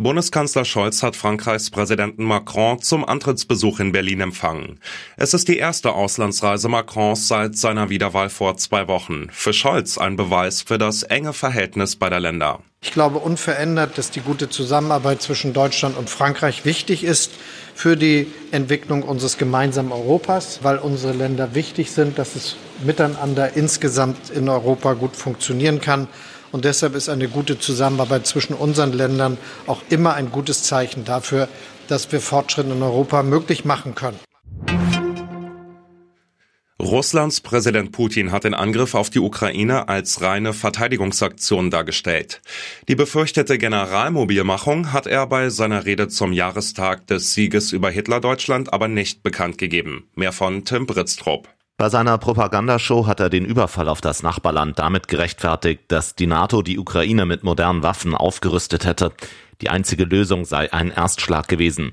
Bundeskanzler Scholz hat Frankreichs Präsidenten Macron zum Antrittsbesuch in Berlin empfangen. Es ist die erste Auslandsreise Macrons seit seiner Wiederwahl vor zwei Wochen. Für Scholz ein Beweis für das enge Verhältnis beider Länder. Ich glaube unverändert, dass die gute Zusammenarbeit zwischen Deutschland und Frankreich wichtig ist für die Entwicklung unseres gemeinsamen Europas, weil unsere Länder wichtig sind, dass es miteinander insgesamt in Europa gut funktionieren kann. Und deshalb ist eine gute Zusammenarbeit zwischen unseren Ländern auch immer ein gutes Zeichen dafür, dass wir Fortschritte in Europa möglich machen können. Russlands Präsident Putin hat den Angriff auf die Ukraine als reine Verteidigungsaktion dargestellt. Die befürchtete Generalmobilmachung hat er bei seiner Rede zum Jahrestag des Sieges über Hitlerdeutschland aber nicht bekannt gegeben. Mehr von Tim Britztrup. Bei seiner Propagandashow hat er den Überfall auf das Nachbarland damit gerechtfertigt, dass die NATO die Ukraine mit modernen Waffen aufgerüstet hätte. Die einzige Lösung sei ein Erstschlag gewesen.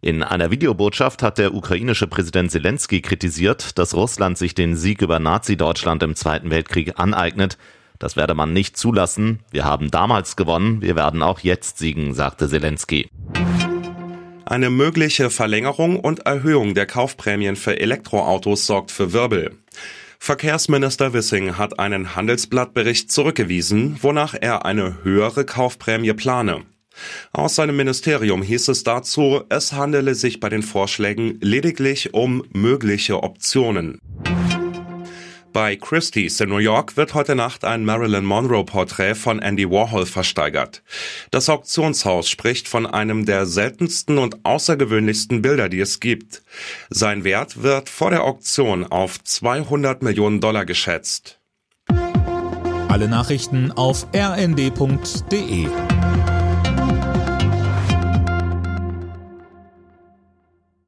In einer Videobotschaft hat der ukrainische Präsident Zelensky kritisiert, dass Russland sich den Sieg über Nazi-Deutschland im Zweiten Weltkrieg aneignet. Das werde man nicht zulassen. Wir haben damals gewonnen, wir werden auch jetzt siegen, sagte Zelensky. Eine mögliche Verlängerung und Erhöhung der Kaufprämien für Elektroautos sorgt für Wirbel. Verkehrsminister Wissing hat einen Handelsblattbericht zurückgewiesen, wonach er eine höhere Kaufprämie plane. Aus seinem Ministerium hieß es dazu, es handele sich bei den Vorschlägen lediglich um mögliche Optionen. Bei Christie's in New York wird heute Nacht ein Marilyn Monroe Porträt von Andy Warhol versteigert. Das Auktionshaus spricht von einem der seltensten und außergewöhnlichsten Bilder, die es gibt. Sein Wert wird vor der Auktion auf 200 Millionen Dollar geschätzt. Alle Nachrichten auf rnd.de